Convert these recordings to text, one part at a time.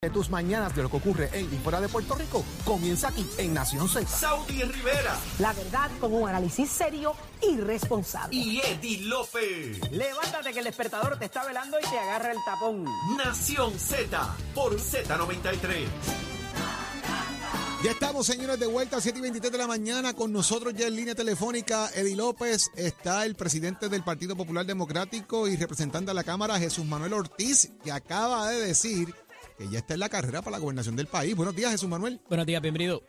de tus mañanas de lo que ocurre en y fuera de Puerto Rico comienza aquí en Nación Z. Saudi Rivera La verdad con un análisis serio y responsable. y Eddie Lofe. Levántate que el despertador te está velando y te agarra el tapón. Nación Z por Z93. Ya estamos, señores, de vuelta a 7 y 23 de la mañana. Con nosotros ya en línea telefónica, Eddie López. Está el presidente del Partido Popular Democrático y representante de la Cámara, Jesús Manuel Ortiz, que acaba de decir que ya está en la carrera para la gobernación del país. Buenos días, Jesús Manuel. Buenos días, bienvenido.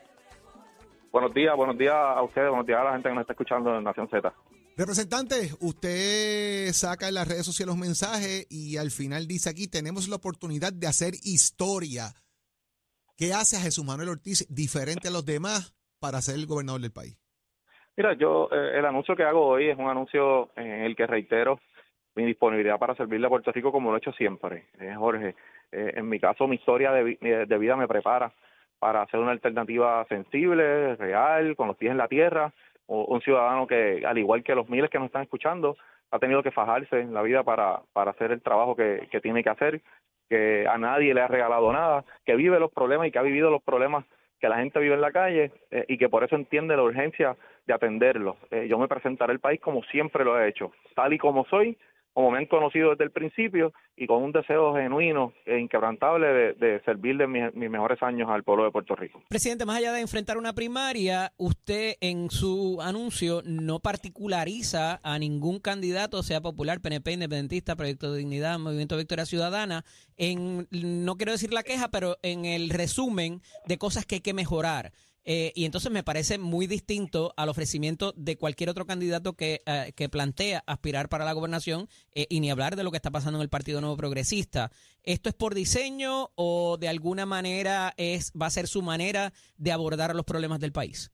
Buenos días, buenos días a ustedes, buenos días a la gente que nos está escuchando en Nación Z. Representante, usted saca en las redes sociales un mensaje y al final dice aquí, tenemos la oportunidad de hacer historia. ¿Qué hace a Jesús Manuel Ortiz diferente a los demás para ser el gobernador del país? Mira, yo eh, el anuncio que hago hoy es un anuncio en el que reitero mi disponibilidad para servirle a Puerto Rico como lo he hecho siempre. Eh, Jorge, eh, en mi caso mi historia de, vi- de vida me prepara para hacer una alternativa sensible, real, con los pies en la tierra, o- un ciudadano que, al igual que los miles que nos están escuchando, ha tenido que fajarse en la vida para, para hacer el trabajo que, que tiene que hacer, que a nadie le ha regalado nada, que vive los problemas y que ha vivido los problemas que la gente vive en la calle eh, y que por eso entiende la urgencia de atenderlos. Eh, yo me presentaré al país como siempre lo he hecho, tal y como soy, como me conocido desde el principio y con un deseo genuino e inquebrantable de, de servirle mis, mis mejores años al pueblo de Puerto Rico. Presidente, más allá de enfrentar una primaria, usted en su anuncio no particulariza a ningún candidato, sea popular, PNP, independentista, Proyecto de Dignidad, Movimiento Victoria Ciudadana, en, no quiero decir la queja, pero en el resumen de cosas que hay que mejorar. Eh, y entonces me parece muy distinto al ofrecimiento de cualquier otro candidato que, eh, que plantea aspirar para la gobernación eh, y ni hablar de lo que está pasando en el Partido Nuevo Progresista. ¿Esto es por diseño o de alguna manera es va a ser su manera de abordar los problemas del país?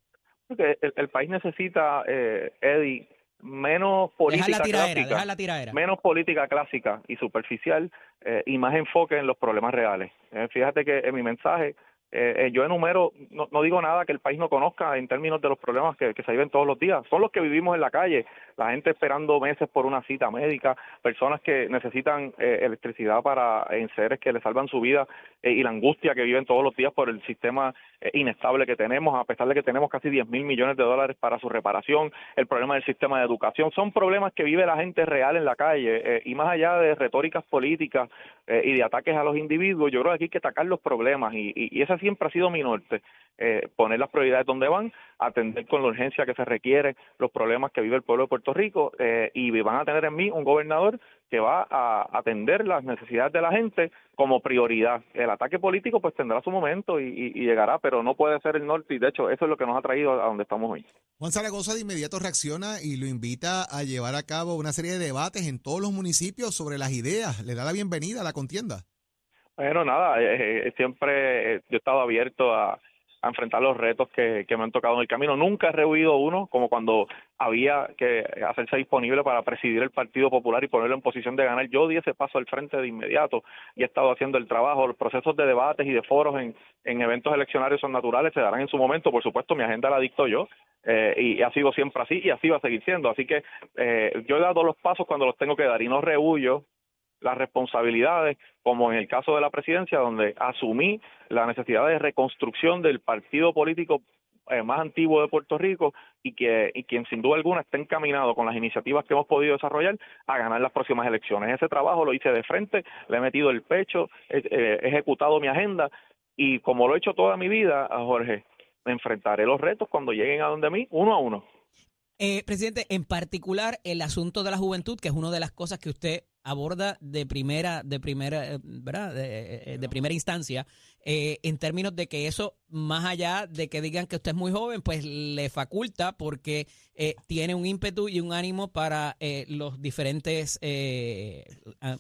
Porque el, el país necesita, eh, Eddie, menos política Dejar la tiraera, clásica, dejar la tiraera. menos política clásica y superficial eh, y más enfoque en los problemas reales. Eh, fíjate que en mi mensaje eh, eh, yo enumero, no, no digo nada que el país no conozca en términos de los problemas que, que se viven todos los días. Son los que vivimos en la calle, la gente esperando meses por una cita médica, personas que necesitan eh, electricidad para en seres que le salvan su vida eh, y la angustia que viven todos los días por el sistema eh, inestable que tenemos, a pesar de que tenemos casi 10 mil millones de dólares para su reparación, el problema del sistema de educación, son problemas que vive la gente real en la calle y más allá de retóricas políticas y de ataques a los individuos, yo creo que aquí hay que atacar los problemas y, y, y ese siempre ha sido mi norte, eh, poner las prioridades donde van, atender con la urgencia que se requiere los problemas que vive el pueblo de Puerto Rico eh, y van a tener en mí un gobernador que va a atender las necesidades de la gente como prioridad. El ataque político pues tendrá su momento y, y- y llegará, pero no puede ser el norte y de hecho eso es lo que nos ha traído a donde estamos hoy. Juan Zaragoza de inmediato reacciona y lo invita a llevar a cabo una serie de debates en todos los municipios sobre las ideas. Le da la bienvenida a la contienda. Bueno, nada, eh, eh, siempre eh, yo he estado abierto a, enfrentar los retos que, que me han tocado en el camino. Nunca he rehuido uno, como cuando había que hacerse disponible para presidir el Partido Popular y ponerlo en posición de ganar. Yo di ese paso al frente de inmediato y he estado haciendo el trabajo. Los procesos de debates y de foros en, en eventos eleccionarios son naturales, se darán en su momento. Por supuesto, mi agenda la dicto yo. eh, y ha sido siempre así y así va a seguir siendo. Así que eh, yo he dado los pasos cuando los tengo que dar y no rehuyo las responsabilidades, como en el caso de la presidencia, donde asumí la necesidad de reconstrucción del partido político eh, más antiguo de Puerto Rico y que y quien sin duda alguna está encaminado con las iniciativas que hemos podido desarrollar a ganar las próximas elecciones. Ese trabajo lo hice de frente, le he metido el pecho, he, eh, ejecutado mi agenda y como lo he hecho toda mi vida, a Jorge, me enfrentaré los retos cuando lleguen a donde mí, uno a uno. Eh, presidente, en particular el asunto de la juventud, que es una de las cosas que usted aborda de primera, de primera, eh, ¿verdad? De, eh, de primera instancia, eh, en términos de que eso, más allá de que digan que usted es muy joven, pues le faculta porque eh, tiene un ímpetu y un ánimo para eh, los diferentes, eh,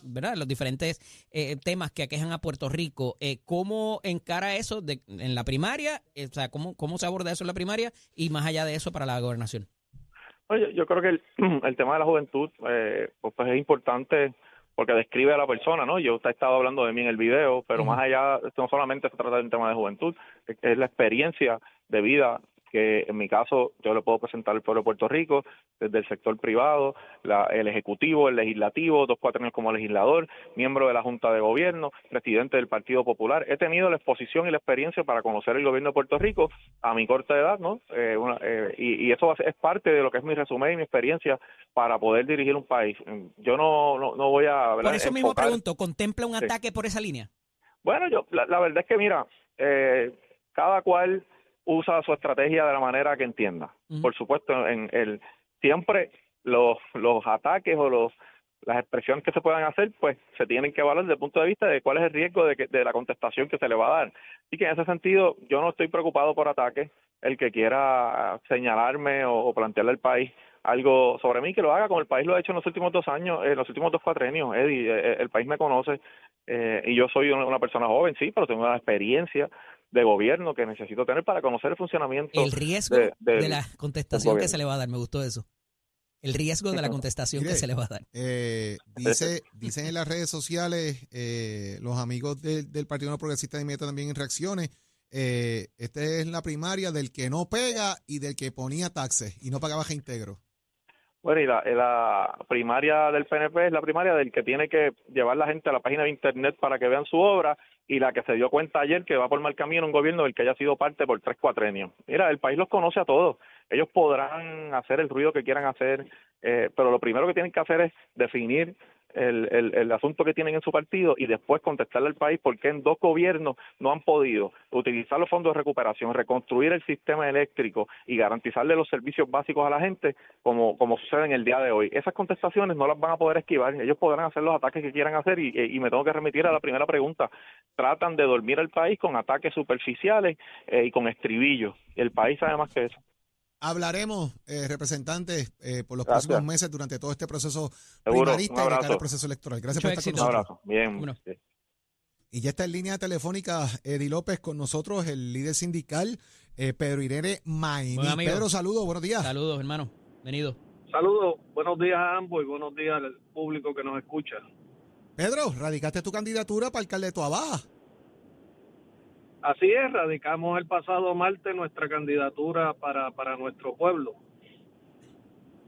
¿verdad? Los diferentes eh, temas que aquejan a Puerto Rico. Eh, ¿Cómo encara eso de, en la primaria? Eh, o sea, ¿cómo, ¿cómo se aborda eso en la primaria? Y más allá de eso para la gobernación. Oye, yo creo que el, el tema de la juventud eh, pues, pues es importante porque describe a la persona, ¿no? Yo usted ha estado hablando de mí en el video, pero más allá, no solamente se trata de un tema de juventud, es, es la experiencia de vida que en mi caso yo le puedo presentar al pueblo de Puerto Rico desde el sector privado, la- el ejecutivo, el legislativo, dos cuatro años como legislador, miembro de la Junta de Gobierno, presidente del Partido Popular. He tenido la exposición y la experiencia para conocer el gobierno de Puerto Rico a mi corta edad, ¿no? Eh, una- eh, y, y eso es parte de lo que es mi resumen y mi experiencia para poder dirigir un país. Yo no, no, no voy a... ¿verdad? Por eso mismo enfocar- pregunto, ¿contempla un Sí. ataque por esa línea? bueno, yo la, la verdad es que mira, eh, cada cual usa su estrategia de la manera que entienda. Por supuesto, en el siempre los los ataques o los las expresiones que se puedan hacer, pues se tienen que evaluar desde el punto de vista de cuál es el riesgo de, que, de la contestación que se le va a dar. Y que en ese sentido yo no estoy preocupado por ataques. El que quiera señalarme o, o plantearle al país algo sobre mí, que lo haga como el país lo ha hecho en los últimos dos años, en los últimos dos cuatrenios, Eddie. eh, el país me conoce eh, y yo soy una, una persona joven, sí, pero tengo una experiencia de gobierno que necesito tener para conocer el funcionamiento. El riesgo de- la contestación que se le va a dar, me gustó eso. El riesgo de la contestación Mire, que se le va a dar. Eh, dice, dicen en las redes sociales eh, los amigos del- del Partido No Progresista de Inmediato también en reacciones. Eh, esta es la primaria del que no pega y del que ponía taxes y no pagaba íntegro. Bueno, y la, y la primaria del PNP es la primaria del que tiene que llevar la gente a la página de internet para que vean su obra y la que se dio cuenta ayer que va por mal camino un gobierno del que haya sido parte por tres cuatrenios. Mira, el país los conoce a todos. Ellos podrán hacer el ruido que quieran hacer, eh, pero lo primero que tienen que hacer es definir el, el, el asunto que tienen en su partido y después contestarle al país por qué en dos gobiernos no han podido utilizar los fondos de recuperación, reconstruir el sistema eléctrico y garantizarle los servicios básicos a la gente como, como sucede en el día de hoy. Esas contestaciones no las van a poder esquivar, ellos podrán hacer los ataques que quieran hacer y, me tengo que remitir a la primera pregunta. Tratan de dormir al país con ataques superficiales eh, y con estribillos. El país sabe más que eso. Hablaremos, eh, representantes, eh, por los Gracias. próximos meses durante todo este proceso Seguro, primarista un y de cara al proceso electoral. Gracias Mucho por estar éxito. con Un nosotros. abrazo. Bien. Bueno. sí. Y ya está en línea telefónica Eddie López con nosotros, el líder sindical, eh, Pedro Irene Maimí. Buen amigo. Pedro, saludos, buenos días. Saludos, hermano. Venido. Saludos, buenos días a ambos y buenos días al público que nos escucha. Pedro, radicaste tu candidatura para alcalde de Tuabaja. Así es, radicamos el pasado martes nuestra candidatura para, para nuestro pueblo.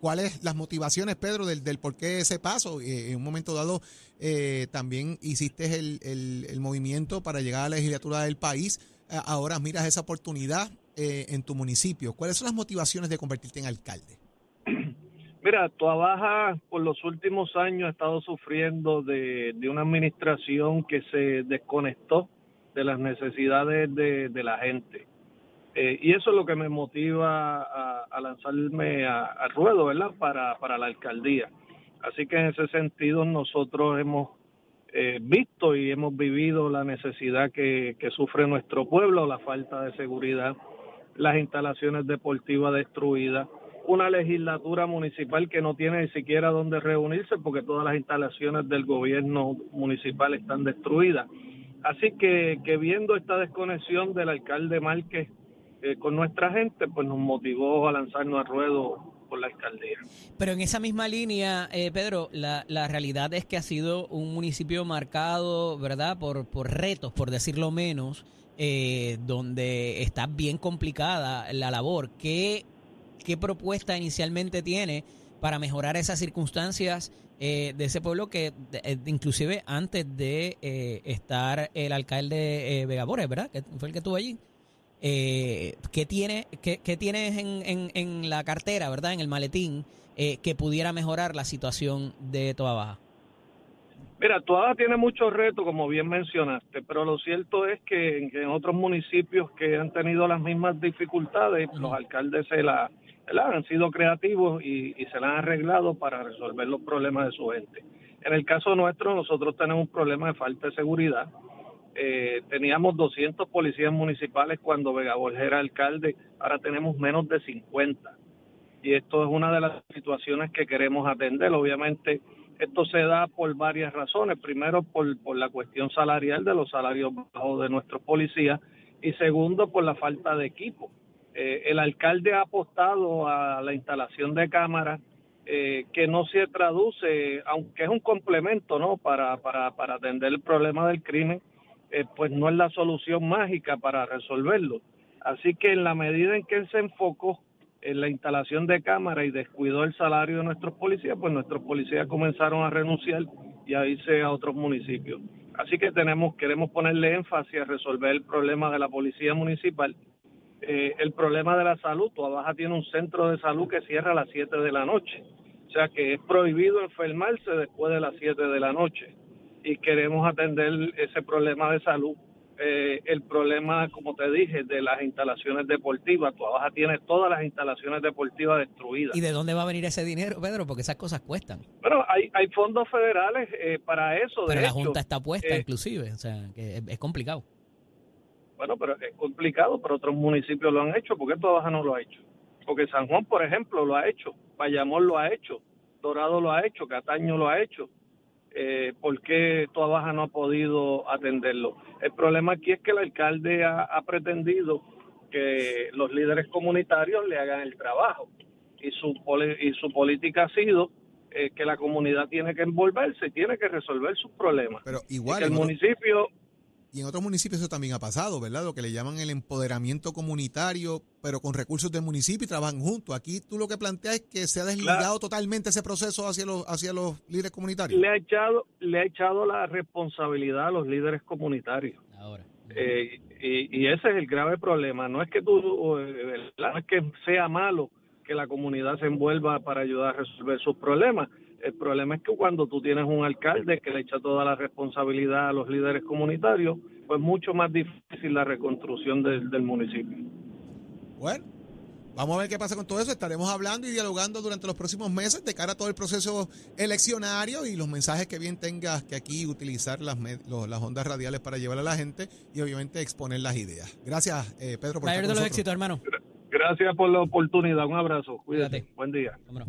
¿Cuáles las motivaciones, Pedro, del, del por qué ese paso? Eh, en un momento dado eh, también hiciste el, el- el movimiento para llegar a la legislatura del país. A- Ahora miras esa oportunidad eh, en tu municipio. ¿Cuáles son las motivaciones de convertirte en alcalde? Mira, Tuabaja por los últimos años ha estado sufriendo de, de una administración que se desconectó de las necesidades de, la gente. Eh, y eso es lo que me motiva a, a lanzarme al ruedo, ¿verdad? Para, para la alcaldía. Así que en ese sentido nosotros hemos eh, visto y hemos vivido la necesidad que, que sufre nuestro pueblo, la falta de seguridad, las instalaciones deportivas destruidas, una legislatura municipal que no tiene ni siquiera dónde reunirse porque todas las instalaciones del gobierno municipal están destruidas. Así que, que viendo esta desconexión del alcalde Márquez eh, con nuestra gente, pues nos motivó a lanzarnos a ruedo por la alcaldía. Pero en esa misma línea, eh, Pedro, la, la realidad es que ha sido un municipio marcado, ¿verdad?, por, por retos, por decirlo menos, eh, donde está bien complicada la labor. ¿Qué, ¿Qué propuesta inicialmente tiene para mejorar esas circunstancias eh, de ese pueblo que, de- eh, inclusive antes de eh, estar el alcalde eh, Vega Borges, ¿verdad?, que fue el que estuvo allí. Eh, ¿qué, tiene, qué, qué tienes en, en, en la cartera, verdad, en el maletín, eh, que pudiera mejorar la situación de Toa Baja? Mira, Tuabaja tiene muchos retos, como bien mencionaste, pero lo cierto es que en, que en otros municipios que han tenido las mismas dificultades, los alcaldes se la, han sido creativos y, y se la han arreglado para resolver los problemas de su gente. En el caso nuestro, nosotros tenemos un problema de falta de seguridad. Eh, teníamos 200 policías municipales cuando Vega Borges era alcalde, ahora tenemos menos de 50. Y esto es una de las situaciones que queremos atender. Obviamente, esto se da por varias razones. Primero, por, por la cuestión salarial de los salarios bajos de nuestros policías. Y segundo, por la falta de equipo. Eh, el alcalde ha apostado a la instalación de cámaras eh, que no se traduce, aunque es un complemento ¿no? para, para, para atender el problema del crimen, eh, pues no es la solución mágica para resolverlo. Así que en la medida en que él se enfocó en la instalación de cámaras y descuidó el salario de nuestros policías, pues nuestros policías comenzaron a renunciar y a irse a otros municipios. Así que tenemos, queremos ponerle énfasis a resolver el problema de la policía municipal. Eh, el problema de la salud, Tuabaja tiene un centro de salud que cierra a las 7 de la noche. O sea que es prohibido enfermarse después de las 7 de la noche. Y queremos atender ese problema de salud eh, el problema, como te dije, de las instalaciones deportivas. Tu Baja tiene todas las instalaciones deportivas destruidas. ¿Y de dónde va a venir ese dinero, Pedro? Porque esas cosas cuestan. Bueno, hay, hay fondos federales eh, para eso. Pero de la hecho. Junta está puesta, Eh, inclusive. O sea, que es, es complicado. Bueno, pero es complicado, pero otros municipios lo han hecho. ¿Por qué Baja no lo ha hecho? Porque San Juan, por ejemplo, lo ha hecho. Bayamón lo ha hecho. Dorado lo ha hecho. Cataño lo ha hecho. Eh, ¿Por qué Baja no ha podido atenderlo? El problema aquí es que el alcalde ha, ha pretendido que los líderes comunitarios le hagan el trabajo. Y su, y su política ha sido eh, que la comunidad tiene que envolverse, tiene que resolver sus problemas. Pero Y igual, que el municipio y en otros municipios eso también ha pasado, ¿verdad? Lo que le llaman el empoderamiento comunitario, pero con recursos del municipio y trabajan juntos. Aquí tú lo que planteas es que se ha desligado totalmente ese proceso hacia los, hacia los líderes comunitarios. le ha echado le ha echado la responsabilidad a los líderes comunitarios Ahora. Eh, y, y ese es el grave problema no es que tú eh, no es que sea malo que la comunidad se envuelva para ayudar a resolver sus problemas el problema es que cuando tú tienes un alcalde que le echa toda la responsabilidad a los líderes comunitarios pues mucho más difícil la reconstrucción del, del municipio Bueno, vamos a ver qué pasa con todo eso. Estaremos hablando y dialogando durante los próximos meses de cara a todo el proceso eleccionario y los mensajes que bien tengas que aquí utilizar las, med- los- las ondas radiales para llevar a la gente y obviamente exponer las ideas. Gracias, eh, Pedro, por Mayor estar de con los nosotros. éxitos, hermano. gracias por la oportunidad un abrazo cuídate Cuídate. buen día Vámonos.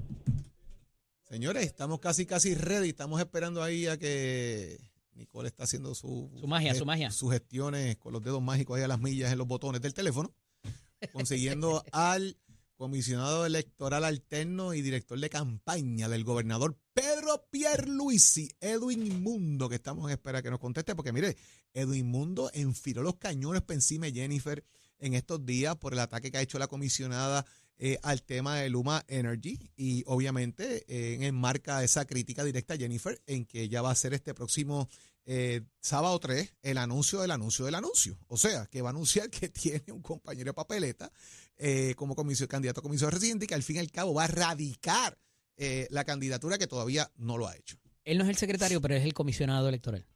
Señores, estamos casi, casi ready. Estamos esperando ahí a que Nicole está haciendo su, Su magia, su magia. sus gestiones con los dedos mágicos ahí a las millas en los botones del teléfono, consiguiendo al comisionado electoral alterno y director de campaña del gobernador Pedro Pierluisi, Edwin Mundo, que estamos en espera que nos conteste, porque mire, Edwin Mundo enfiló los cañones por encima de Jennifer en estos días por el ataque que ha hecho la comisionada eh, al tema de Luma Energy y obviamente eh, enmarca esa crítica directa a Jennifer en que ella va a hacer este próximo eh, sábado 3 el anuncio del anuncio del anuncio. O sea, que va a anunciar que tiene un compañero de papeleta eh, como comisión, candidato a comisión residente y que al fin y al cabo va a radicar eh, la candidatura que todavía no lo ha hecho. Él no es el secretario, pero es el comisionado electoral,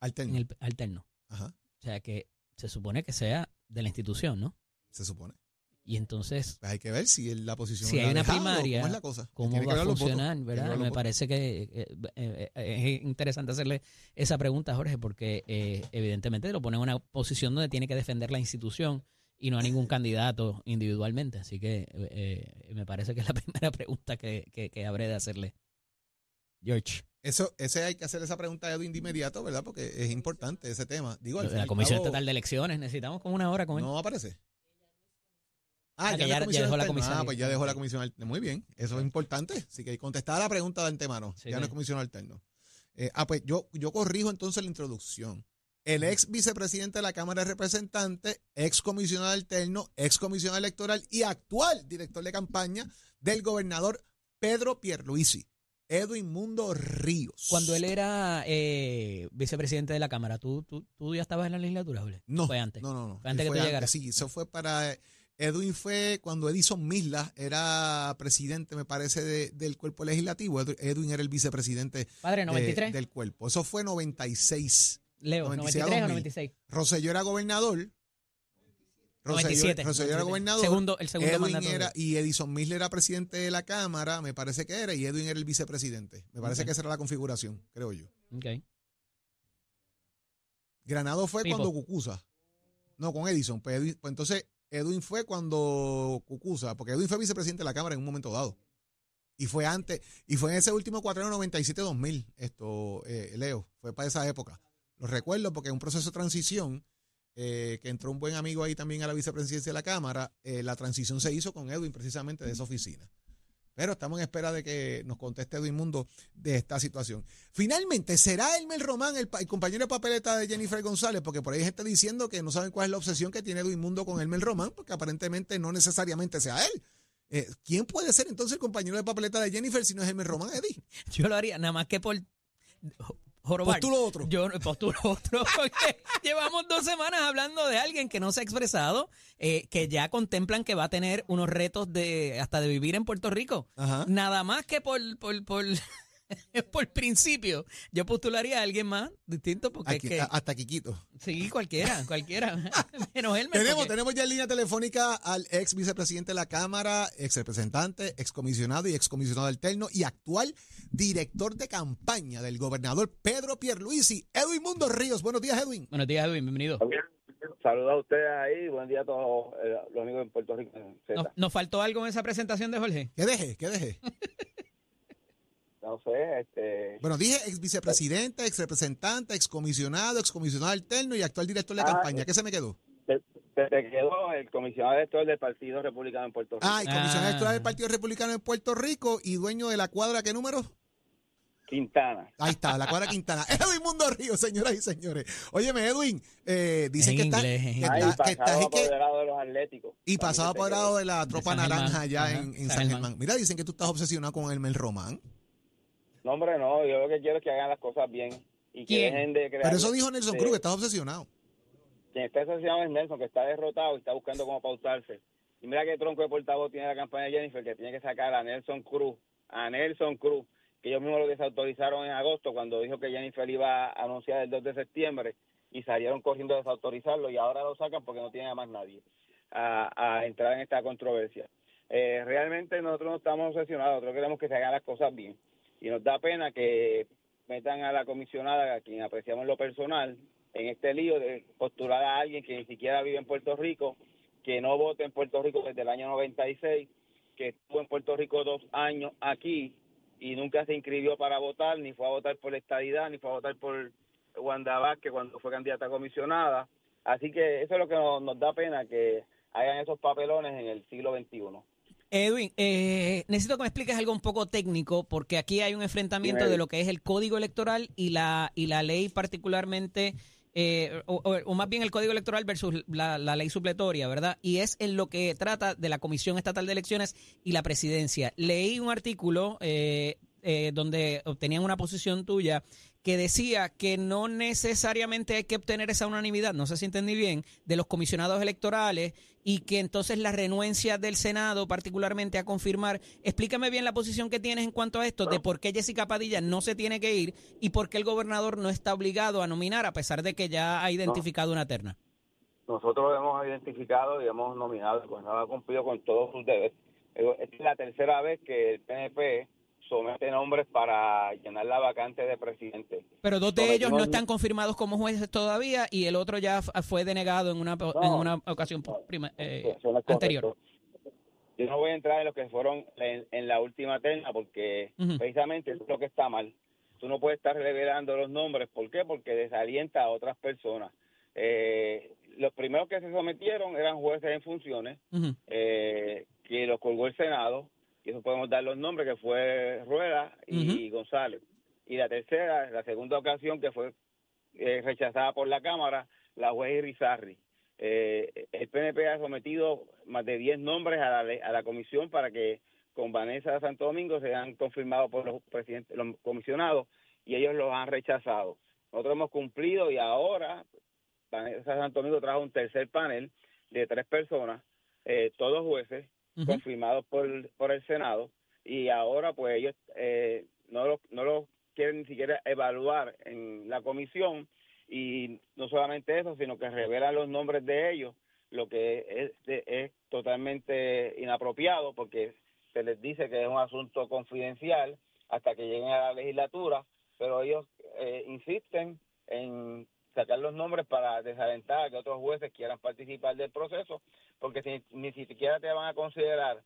Alterno. en el alterno. Ajá, O sea que se supone que sea de la institución, ¿no? se supone. Y entonces, Pues hay que ver si la posición Si la hay ha una primaria, ¿Cómo es la cosa? ¿cómo va a votos, funcionar? ¿verdad? Me parece que eh, eh, eh, es interesante hacerle esa pregunta, Jorge, porque eh, evidentemente lo pone en una posición donde tiene que defender la institución y no a ningún candidato individualmente. Así que eh, me parece que es la primera pregunta que, que, que habré de hacerle. George, Eso, ese hay que hacer esa pregunta de inmediato, ¿verdad? Porque es importante ese tema. Digo, al la Comisión cabo, Estatal de Elecciones, necesitamos como una hora con él. No aparece. Ah, ya, dejó la comisión Ah, pues ya dejó la comisión alterna. Muy bien, eso es importante. Así que contestaba la pregunta de antemano. Sí, ya no es comisión alterno. Eh, ah, pues yo, yo corrijo entonces la introducción. El ex vicepresidente de la Cámara de Representantes, ex comisionado alterno, ex comisionado electoral y actual director de campaña del gobernador Pedro Pierluisi, Edwin Mundo Ríos. Cuando él era eh, vicepresidente de la Cámara, ¿tú, tú, tú ya estabas en la legislatura, Jorge? No, Fue antes. no, no, no. Fue antes que tú llegaras. Sí, eso fue para. Edwin fue cuando Edison Misla era presidente, me parece, de- del cuerpo legislativo. Edwin era el vicepresidente Padre, de- 93. del cuerpo. Eso fue 96. Leo, 96 93 o 2000. 96. Rosselló era gobernador. Rosselló, 97. Rosselló era 93. gobernador. Segundo, el segundo Edwin mandato. era, y Edison Misla era presidente de la Cámara, me parece que era, y Edwin era el vicepresidente. Me parece que esa era la configuración, creo yo. Ok. Granado fue cuando Cucusa. No, con Edison. Pues, Edwin- pues entonces Edwin fue cuando Cucusa, porque Edwin fue vicepresidente de la Cámara en un momento dado. Y fue antes, y fue en ese último cuatreno 97-2000, esto, eh, Leo, fue para esa época. Lo recuerdo porque en un proceso de transición, eh, que entró un buen amigo ahí también a la vicepresidencia de la Cámara, eh, la transición se hizo con Edwin precisamente de esa oficina. Pero estamos en espera de que nos conteste Edwin Mundo de esta situación. Finalmente, ¿será Elmer Román el, pa- el compañero de papeleta de Jennifer González? Porque por ahí hay gente diciendo que no saben cuál es la obsesión que tiene Edwin Mundo con Elmer Román, porque aparentemente no necesariamente sea él. Eh, ¿Quién puede ser entonces el compañero de papeleta de Jennifer si no es Elmer Román, Eddie? Yo lo haría nada más que por jorobar. Postulo otro. Yo postulo otro. porque llevamos dos semanas hablando de alguien que no se ha expresado, eh, que ya contemplan que va a tener unos retos de hasta de vivir en Puerto Rico. Ajá. Nada más que por, por, por, por principio. Yo postularía a alguien más distinto porque es Aquí- que, a- hasta Quiquito. sí, cualquiera, cualquiera. Menos él. Tenemos, tenemos ya en línea telefónica al ex vicepresidente de la Cámara, ex representante, ex comisionado y ex comisionado alterno y actual director de campaña del gobernador Pedro Pierluisi, Edwin Mundo Ríos. Buenos días, Edwin. Buenos días, Edwin, bienvenido. Saludos a ustedes ahí, buen día a todos eh, los amigos en Puerto Rico. en Z. ¿Nos, nos faltó algo en esa presentación de Jorge? ¿Qué deje? ¿Qué deje? No sé, este, Bueno, dije ex vicepresidente, ex representante, ex comisionado, ex comisionado alterno y actual director de Ah, campaña. ¿Qué se me quedó? se, te quedó el comisionado electoral del Partido Republicano en Puerto Rico, Ah, y comisionado Ah. electoral del Partido Republicano en Puerto Rico y dueño de la cuadra, ¿qué número? Quintana. Ahí está, la cuadra Quintana. Edwin Mundo Ríos, señoras y señores. Óyeme, Edwin, eh, dicen En que está, inglés, en que inglés. Ahí, está, que está- que- apoderado de los Atléticos. y pasado apoderado de la tropa naranja allá en, en San San Germán. Germán. Mira, dicen que tú estás obsesionado con Elmer Román. No, hombre, no, yo lo que quiero es que hagan las cosas bien y que ¿Quién? dejen de crear... Pero eso dijo Nelson Cruz, que estás obsesionado. Quien está asociado es Nelson, que está derrotado y está buscando cómo pausarse. Y mira qué tronco de portavoz tiene la campaña de Jennifer, que tiene que sacar a Nelson Cruz, a Nelson Cruz, que ellos mismos lo desautorizaron en agosto cuando dijo que Jennifer iba a anunciar el 2 de septiembre y salieron corriendo a desautorizarlo y ahora lo sacan porque no tiene a más nadie a, a entrar en esta controversia. Eh, realmente nosotros no estamos obsesionados, nosotros queremos que se hagan las cosas bien. Y nos da pena que metan a la comisionada, a quien apreciamos lo personal, en este lío de postular a alguien que ni siquiera vive en Puerto Rico, que no vote en Puerto Rico desde el año 96, que estuvo en Puerto Rico dos años aquí y nunca se inscribió para votar, ni fue a votar por la estadidad, ni fue a votar por Wanda Vázquez cuando fue candidata a comisionada. Así que eso es lo que nos, nos da pena, que hagan esos papelones en el siglo XXI. Edwin, eh, necesito que me expliques algo un poco técnico, porque aquí hay un enfrentamiento Dime. de lo que es el código electoral y la, y la ley particularmente, eh, o, o- o más bien el código electoral versus la, la ley supletoria, ¿verdad? Y es en lo que trata de la Comisión Estatal de Elecciones y la presidencia. Leí un artículo eh, eh, donde obtenían una posición tuya que decía que no necesariamente hay que obtener esa unanimidad, no sé si entendí bien, de los comisionados electorales y que entonces la renuencia del Senado particularmente a confirmar, explícame bien la posición que tienes en cuanto a esto, de por qué Jessica Padilla no se tiene que ir y por qué el gobernador no está obligado a nominar a pesar de que ya ha identificado una terna. Nosotros lo hemos identificado y hemos nominado, el gobernador ha cumplido con todos sus deberes. Esta es la tercera vez que el PNP somete nombres para llenar la vacante de presidente. Pero dos de Sometimos- ellos no están confirmados como jueces todavía y el otro ya fue denegado en una, en una ocasión prima- eh, no anterior. Yo no voy a entrar en los que fueron en, en la última terna porque precisamente eso es lo que está mal. Tú no puedes estar revelando los nombres. ¿Por qué? Porque desalienta a otras personas. Eh, los primeros que se sometieron eran jueces en funciones eh, que los colgó el Senado, y eso podemos dar los nombres, que fue Rueda y González. Y la tercera, la segunda ocasión que fue eh, rechazada por la Cámara, la juez Irizarri. Eh, el PNP ha sometido más de 10 nombres a la, a la comisión para que con Vanessa Santo Domingo sean confirmados por los presidentes, los comisionados, y ellos los han rechazado. Nosotros hemos cumplido y ahora Vanessa Santo Domingo trajo un tercer panel de tres personas, eh, todos jueces, Confirmados por, por el Senado, y ahora pues ellos eh, no lo, no lo quieren ni siquiera evaluar en la comisión, y no solamente eso, sino que revelan los nombres de ellos, lo que es, es totalmente inapropiado, porque se les dice que es un asunto confidencial hasta que lleguen a la legislatura, pero ellos eh, insisten en sacar los nombres para desalentar a que otros jueces quieran participar del proceso, porque si, ni siquiera te van a considerar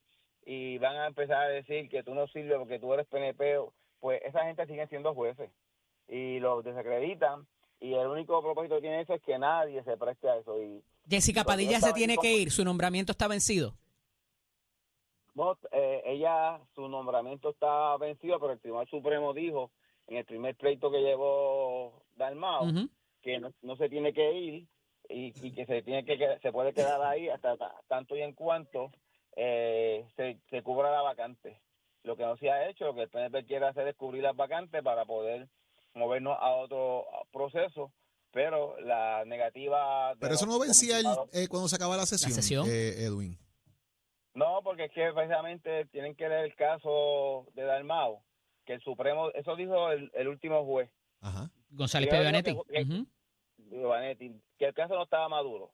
y van a empezar a decir que tú no sirves porque tú eres PNP, pues esa gente sigue siendo jueces y los desacreditan y el único propósito que tiene eso es que nadie se preste a eso y Jessica Padilla se tiene en- que ir, su nombramiento está vencido. Bueno, eh, ella, su nombramiento está vencido, pero el Tribunal Supremo dijo en el primer pleito que llevó Dalmao. Que no, no se tiene que ir y, y que se tiene que se puede quedar ahí hasta ta- tanto y en cuanto eh, se, se cubra la vacante. Lo que no se ha hecho, lo que el PNP quiere hacer es cubrir las vacantes para poder movernos a otro proceso, pero la negativa... de Pero eso no vencía el, eh, cuando se acaba la sesión, sesión. eh, Edwin. No, porque es que precisamente tienen que leer el caso de Dalmao, que el Supremo, eso dijo el, el último juez, Ajá. González Yo digo Pivanetti. que- el caso no estaba maduro.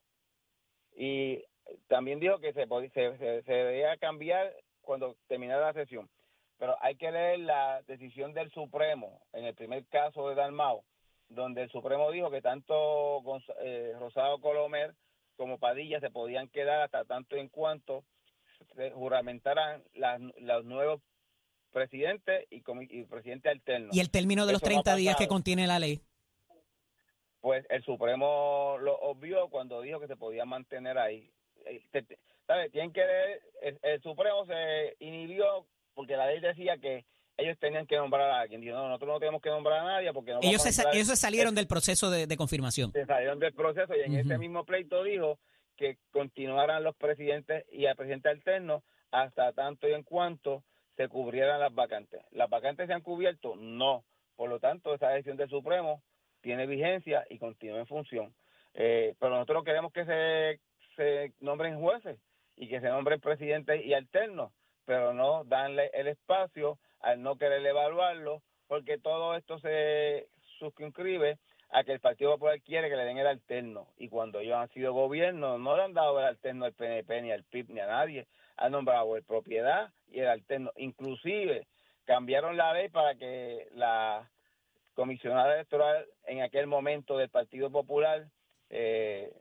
Y también dijo que se, se, se, se debía cambiar cuando terminara la sesión. Pero hay que leer la decisión del Supremo en el primer caso de Dalmao, donde el Supremo dijo que tanto eh, Rosado Colomer como Padilla se podían quedar hasta tanto en cuanto se juramentaran las, los nuevos presidentes y, y presidente alterno. Y el término de los Eso no ha 30 días que contiene la ley. pues el Supremo lo obvió cuando dijo que se podía mantener ahí. Eh, te- te- ¿sabe? Tienen que ver, el, el Supremo se inhibió porque la ley decía que ellos tenían que nombrar a alguien. Dijo, no, nosotros no tenemos que nombrar a nadie porque no Ellos se, ellos se salieron del proceso de, de confirmación. se salieron del proceso y en ese mismo pleito dijo que continuaran los presidentes y el presidente alterno hasta tanto y en cuanto se cubrieran las vacantes. ¿Las vacantes se han cubierto? No. Por lo tanto, esa decisión del Supremo tiene vigencia y continúa en función. Eh, pero nosotros queremos que se, nombren jueces y que se nombren presidentes y alternos, pero no darle el espacio al no querer evaluarlo, porque todo esto se suscribe a que el Partido Popular quiere que le den el alterno. Y cuando ellos han sido gobierno, no le han dado el alterno al PNP, ni al PIB, ni a nadie. Han nombrado el propiedad y el alterno. Inclusive cambiaron la ley para que la comisionada electoral en aquel momento del Partido Popular, eh,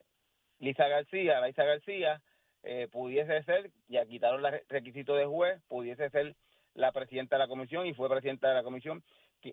Lisa García, Laisa García, eh, pudiese ser, ya quitaron los requisitos de juez, pudiese ser la presidenta de la comisión y fue presidenta de la comisión,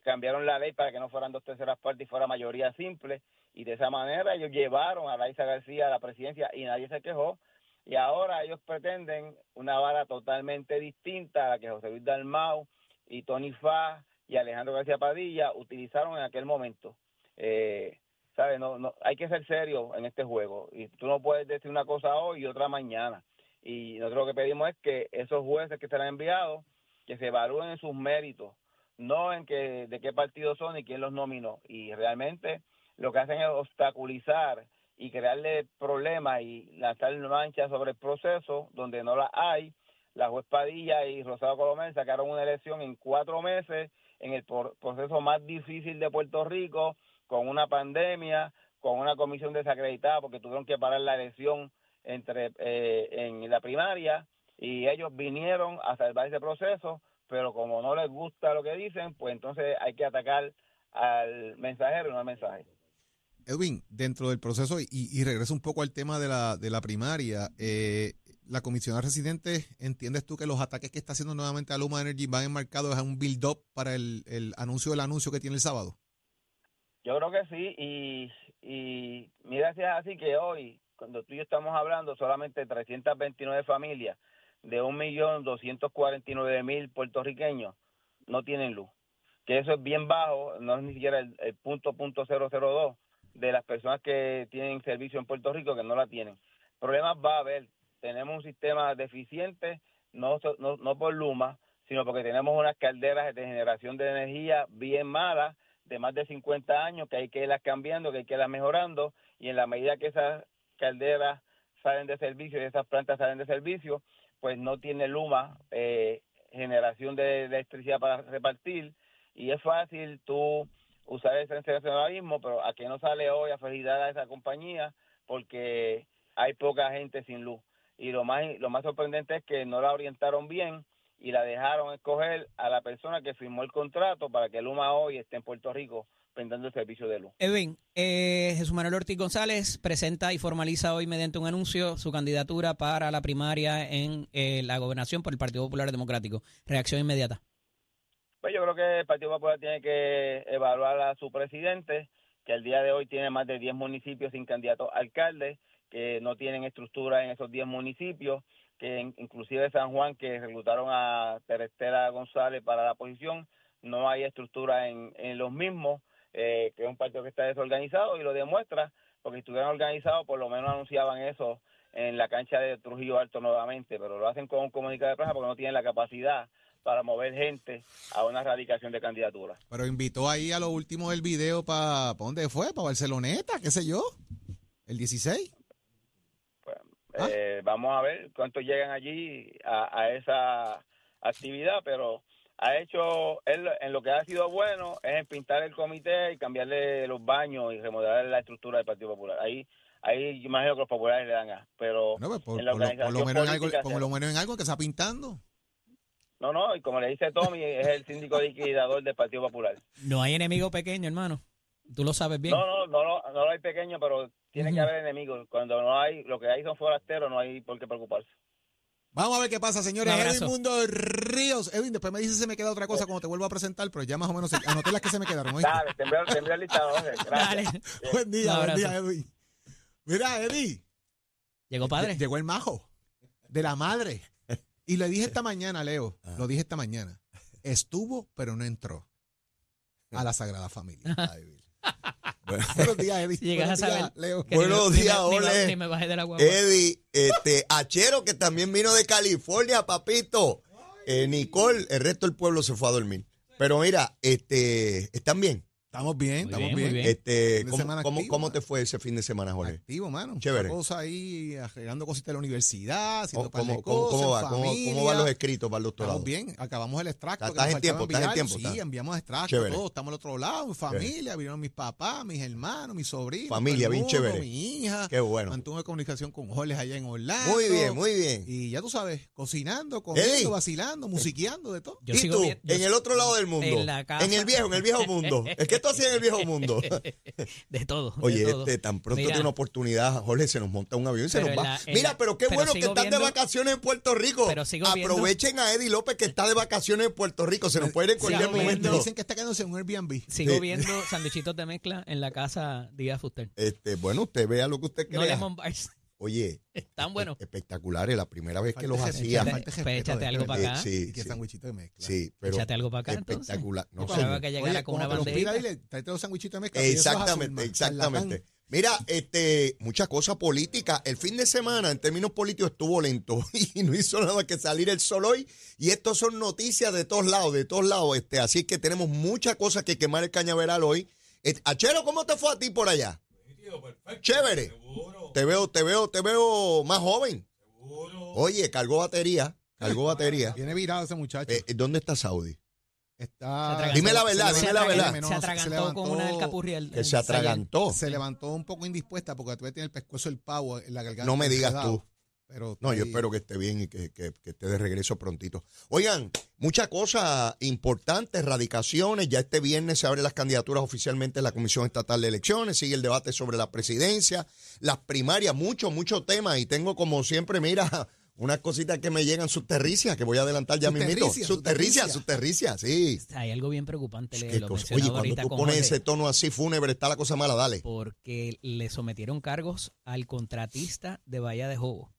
cambiaron la ley para que no fueran dos terceras partes y fuera mayoría simple, y de esa manera ellos llevaron a Laisa García a la presidencia y nadie se quejó, y ahora ellos pretenden una vara totalmente distinta a la que José Luis Dalmau y Tony Fa y Alejandro García Padilla utilizaron en aquel momento. Eh, ¿sabes? No, no, hay que ser serio en este juego. Y tú no puedes decir una cosa hoy y otra mañana. Y nosotros lo que pedimos es que esos jueces que serán enviados, que se evalúen en sus méritos, no en que de qué partido son y quién los nominó. Y realmente lo que hacen es obstaculizar y crearle problemas y lanzar manchas sobre el proceso donde no la hay. La juez Padilla y Rosado Colomé sacaron una elección en cuatro meses en el proceso más difícil de Puerto Rico, con una pandemia, con una comisión desacreditada porque tuvieron que parar la elección entre eh, en la primaria y ellos vinieron a salvar ese proceso, pero como no les gusta lo que dicen, pues entonces hay que atacar al mensajero y no al mensaje. Edwin, dentro del proceso, y, regreso un poco al tema de la, de la primaria, eh, la comisionada residente, ¿entiendes tú que los ataques que está haciendo nuevamente a Luma Energy van enmarcados a un build-up para el, anuncio del anuncio que tiene el sábado? Yo creo que sí, y, mira si es así que hoy, cuando tú y yo estamos hablando, solamente 329 familias de 1.249.000 puertorriqueños no tienen luz. Que eso es bien bajo, no es ni siquiera el, el punto punto cero cero dos de las personas que tienen servicio en Puerto Rico que no la tienen. Problemas va a haber. Tenemos un sistema deficiente, no, no, no por Luma, sino porque tenemos unas calderas de generación de energía bien malas, de más de 50 años, que hay que irlas cambiando, que hay que irlas mejorando, y en la medida que esas calderas salen de servicio y esas plantas salen de servicio, pues no tiene Luma eh, generación de electricidad para repartir, y es fácil tú usar ese sensacionalismo, pero a que no sale hoy a felicitar a esa compañía porque hay poca gente sin luz. Y lo más lo más sorprendente es que no la orientaron bien y la dejaron escoger a la persona que firmó el contrato para que Luma hoy esté en Puerto Rico brindando el servicio de luz. Edwin, eh, Jesús Manuel Ortiz González presenta y formaliza hoy mediante un anuncio su candidatura para la primaria en eh, la gobernación por el Partido Popular Democrático. Reacción inmediata. Pues yo creo que el Partido Popular tiene que evaluar a su presidente, que el día de hoy tiene más de 10 municipios sin candidato a alcalde, que no tienen estructura en esos 10 municipios, que in- inclusive San Juan, que reclutaron a Terestela González para la posición, no hay estructura en, en los mismos, eh, que es un partido que está desorganizado y lo demuestra, porque si estuvieran organizados por lo menos anunciaban eso en la cancha de Trujillo Alto nuevamente, pero lo hacen con un comunicado de prensa porque no tienen la capacidad para mover gente a una erradicación de candidatura. Pero invitó ahí a lo último del video para... ¿Para dónde fue? ¿Para Barceloneta? ¿Qué sé yo? ¿El 16? ¿Ah? Eh, vamos a ver cuántos llegan allí a, a esa actividad, pero ha hecho, él en lo que ha sido bueno es en pintar el comité y cambiarle los baños y remodelar la estructura del Partido Popular. Ahí, ahí imagino que los populares le dan a, pero No, pues por, en la por lo, por lo organización menos en algo, por lo menos en algo que está pintando. No, no, y como le dice Tommy, es el síndico liquidador del Partido Popular. No hay enemigo pequeño, hermano. Tú lo sabes bien. No, no, no, no, no lo hay pequeño, pero tiene que haber enemigos. Cuando no hay, lo que hay son forasteros, no hay por qué preocuparse. Vamos a ver qué pasa, señores. Edwin Mundo Ríos. Edwin, después me dices si me queda otra cosa cuando te vuelvo a presentar, pero ya más o menos anoté las que se me quedaron. ¿oíste? Dale, te envío, te envío el listado. Gracias. Dale. Buen día, buen día, Edwin. Mira, Eddie. Llegó padre. Llegó el majo de la madre. Y le dije esta mañana, Leo, lo dije esta mañana. Estuvo, pero no entró a la Sagrada Familia. Ay, Bill. Bueno, Buenos días, Eddie. Llegas Buenos a días, Leo. Buenos días, ole. Ni me bajé de la guagua. Eddie, este, Achero, que también vino de California, papito. Eh, Nicole, el resto del pueblo se fue a dormir. Pero mira, este, ¿están bien? Estamos bien, Muy estamos bien, bien. bien. Este, de ¿cómo, activo, cómo te fue ese fin de semana, Jorge? Activo, mano. Chévere. Una cosa ahí, arreglando cositas de la universidad, haciendo ¿Cómo, de cómo- cómo cosas, va? ¿Cómo, van los escritos para el doctorado? Estamos bien, acabamos el extracto. Estás en tiempo, estás en tiempo, Sí, estás. enviamos extractos, Chévere. todos estamos al otro lado, mi familia, vinieron mis papás, mis hermanos, mis sobrinos. Familia, bien chévere. Mi hija. Qué bueno. Mantuve comunicación con Jorge allá en Orlando. Muy bien, muy bien. Y ya tú sabes, cocinando, comiendo, vacilando, musiqueando, de todo. Yo ¿Y tú? en el otro lado del mundo. en la casa. En el viejo, en el viejo mundo. ¿Es hacías en el viejo mundo? De todo. de Oye, todo. este, tan pronto Mira, tiene una oportunidad, Jorge, se nos monta un avión y se Pero nos va. la- Mira, la- pero qué pero bueno que están de vacaciones en Puerto Rico. Pero sigo viendo- Aprovechen a Eddie López que está de vacaciones en Puerto Rico. Se nos puede ir en Sigo cualquier viendo- momento. Dicen que está quedándose en un Airbnb. Sigo Sí. viendo sandwichitos de mezcla en la casa Díaz Fuster. Este, bueno, usted vea lo que usted No lemon bars. Oye, Están buenos. espectaculares. La primera vez que los hacía. échate algo para acá. Eh, sí, Y que de mezcla. Sí, pero Échate algo para acá, entonces. espectacular. No, pensaba que llegara con una dile, tráete los sándwichitos de mezcla. azul, Exactamente, exactamente. Mira, este, mucha cosa política. El fin de semana, en términos políticos, estuvo lento y no hizo nada que salir el sol hoy. Y estos son noticias de todos lados, de todos lados. Este, así que tenemos muchas cosas que quemar el cañaveral hoy. Et- Achero, ¿cómo te fue a ti por allá? Chévere. Te veo, te veo, te veo más joven. Oye, cargó batería, cargó batería. Viene virado ese muchacho. Eh, ¿Dónde está Saudi? Está, atragantó. Dime la verdad, se dime la levantó- verdad. Se atragantó con una alcapurria. Que se atragantó. Se levantó un poco indispuesta porque todavía tiene el pescuezo el pavo en la garganta. No me digas tú. Pero No, yo espero que esté bien y que, que- que esté de regreso prontito. Oigan, muchas cosas importantes, radicaciones. Ya este viernes se abren las candidaturas oficialmente en la Comisión Estatal de Elecciones. Sigue el debate sobre la presidencia, las primarias, mucho, mucho tema. Y tengo como siempre, mira, unas cositas que me llegan sus terricias, que voy a adelantar ya mismito. Sus terricias, sus terricias, sí. Hay algo bien preocupante, le Qué lo cosa. Oye, cuando tú pones ese tono así fúnebre, está la cosa mala, dale. porque le sometieron cargos al contratista de Bahía de Jobo.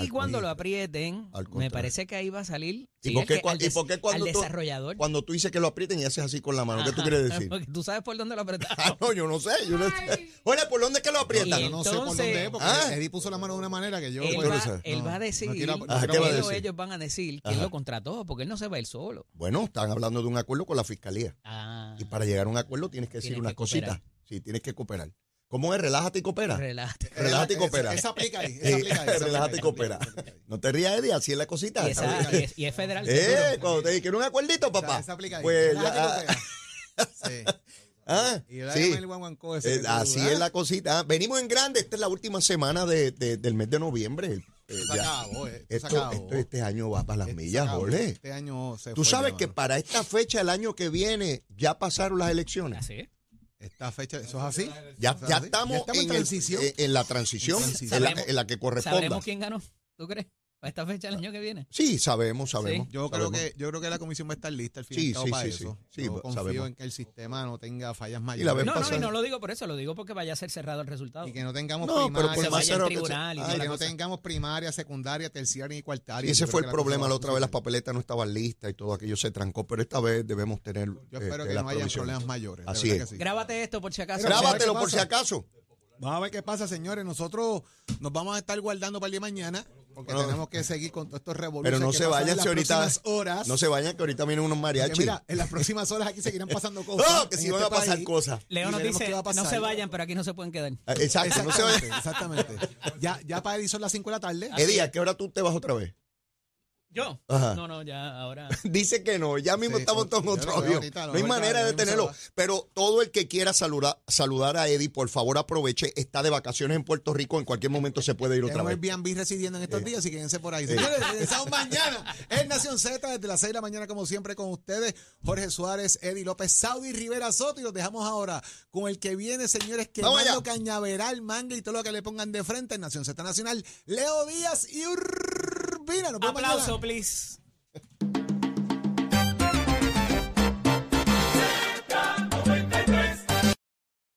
Y cuando lo aprieten, me parece que ahí va a salir ¿Y sí, por al qué que- cua- al y por qué cuando al tú- desarrollador. Cuando tú dices que lo aprieten y haces así con la mano, ¿qué tú quieres decir? Porque tú sabes por dónde lo apretaron. Ah, no, yo no sé. Yo no sé. Oye, ¿por dónde es que lo aprietan? Yo no sé por dónde es porque Ah. Eddie puso la mano de una manera que yo... él, puedo va, saber. él No, va a no decir, quiero- Ajá, no ¿qué quiero- va a pero decir? ellos van a decir que él lo contrató, porque él no se va él solo. Bueno, están hablando de un acuerdo con la fiscalía. Ah, Y para llegar a un acuerdo tienes que decir unas cositas. Sí, tienes que cooperar. ¿Cómo es? Relájate y coopera. relájate. Relájate y coopera. Esa aplica ahí. Esa aplica ahí. esa relájate y aplica coopera. No te rías, Eddie, así es la cosita. Y, esa- Esa- y es, y es federal. Eh, seguro. cuando te dije, un acuerdito, papá? Esa aplica ahí. Pues Relájate ya, y coopera. Sí. ah, Y el sí. el guaguancó ese Eh, así ¿ah? es la cosita. Ah, Venimos en grande. Esta es la última semana de- de- del mes de noviembre. Eh, se acabó, eh, esto se Esto, acabó. esto este año va para las millas. Jorge. Este año se Tú fue sabes ya, que mano. para esta fecha, el año que viene, ya pasaron las elecciones. Así es. Esta fecha, ¿eso es así? Ya, ¿Eso es ya estamos, Ya estamos en transición. en la transición, En la, Sabemos- en la que corresponda. ¿Sabremos quién ganó? ¿Tú crees? ¿Para esta fecha el año que viene? Sí, sabemos, sabemos. Yo creo sabemos. que yo creo que la comisión va a estar lista al fin Sí, sí, para sí, eso. sí. Sí, Yo confío sabemos. en que el sistema no tenga fallas la mayores. No, no, y no lo digo por eso, lo digo porque vaya a ser cerrado el resultado. y que no tengamos No, pero por primaria, se más vaya al cero que se- tribunal y que la no cosa. tengamos primaria, secundaria, terciaria y cuartaria. Y ese fue el que la problema. La otra vez las papeletas no estaban listas y todo aquello se trancó, pero esta vez debemos tener. Yo espero este, que no haya problemas mayores. Así es. que. Grábate esto por si acaso. Pero- Grábatelo ¿qué por si acaso. Vamos a ver qué pasa, señores. Nosotros nos vamos a estar guardando para el día de mañana porque No. tenemos que seguir con todos estos revoluciones. Pero no que se pasan vayan si ahorita. horas. No se vayan que ahorita vienen unos mariachis. mira, en las próximas horas aquí seguirán pasando cosas. No, que si este van a pasar país. cosas. Leo nos dice, no se vayan, pero aquí no se pueden quedar. Exacto, no se vayan. Exactamente, exactamente. Ya, ya para Eddie son las 5 de la tarde. Eddie, ¿a qué hora tú te vas otra vez? ¿Yo? Ajá. No, no, ya ahora. Dice que no, ya mismo Sí, estamos todos en otro lo veo avión. ahorita, a lo No hay manera de tenerlo. Pero todo el que quiera saludar, saludar a Eddie, por favor aproveche. Está de vacaciones en Puerto Rico. En cualquier momento se puede ir otra Tenemos vez. Airbnb residiendo en estos días, así que quédense por ahí. Señores, regresamos mañana en Nación Z desde las 6 de la mañana, como siempre, con ustedes. Jorge Suárez, Eddie López, Saudi Rivera Soto. Y los dejamos ahora con el que viene, señores, allá. cañaveral, manga y todo lo que le pongan de frente en Nación Z Nacional. Leo Díaz y Nos mañana. Aplauso, please.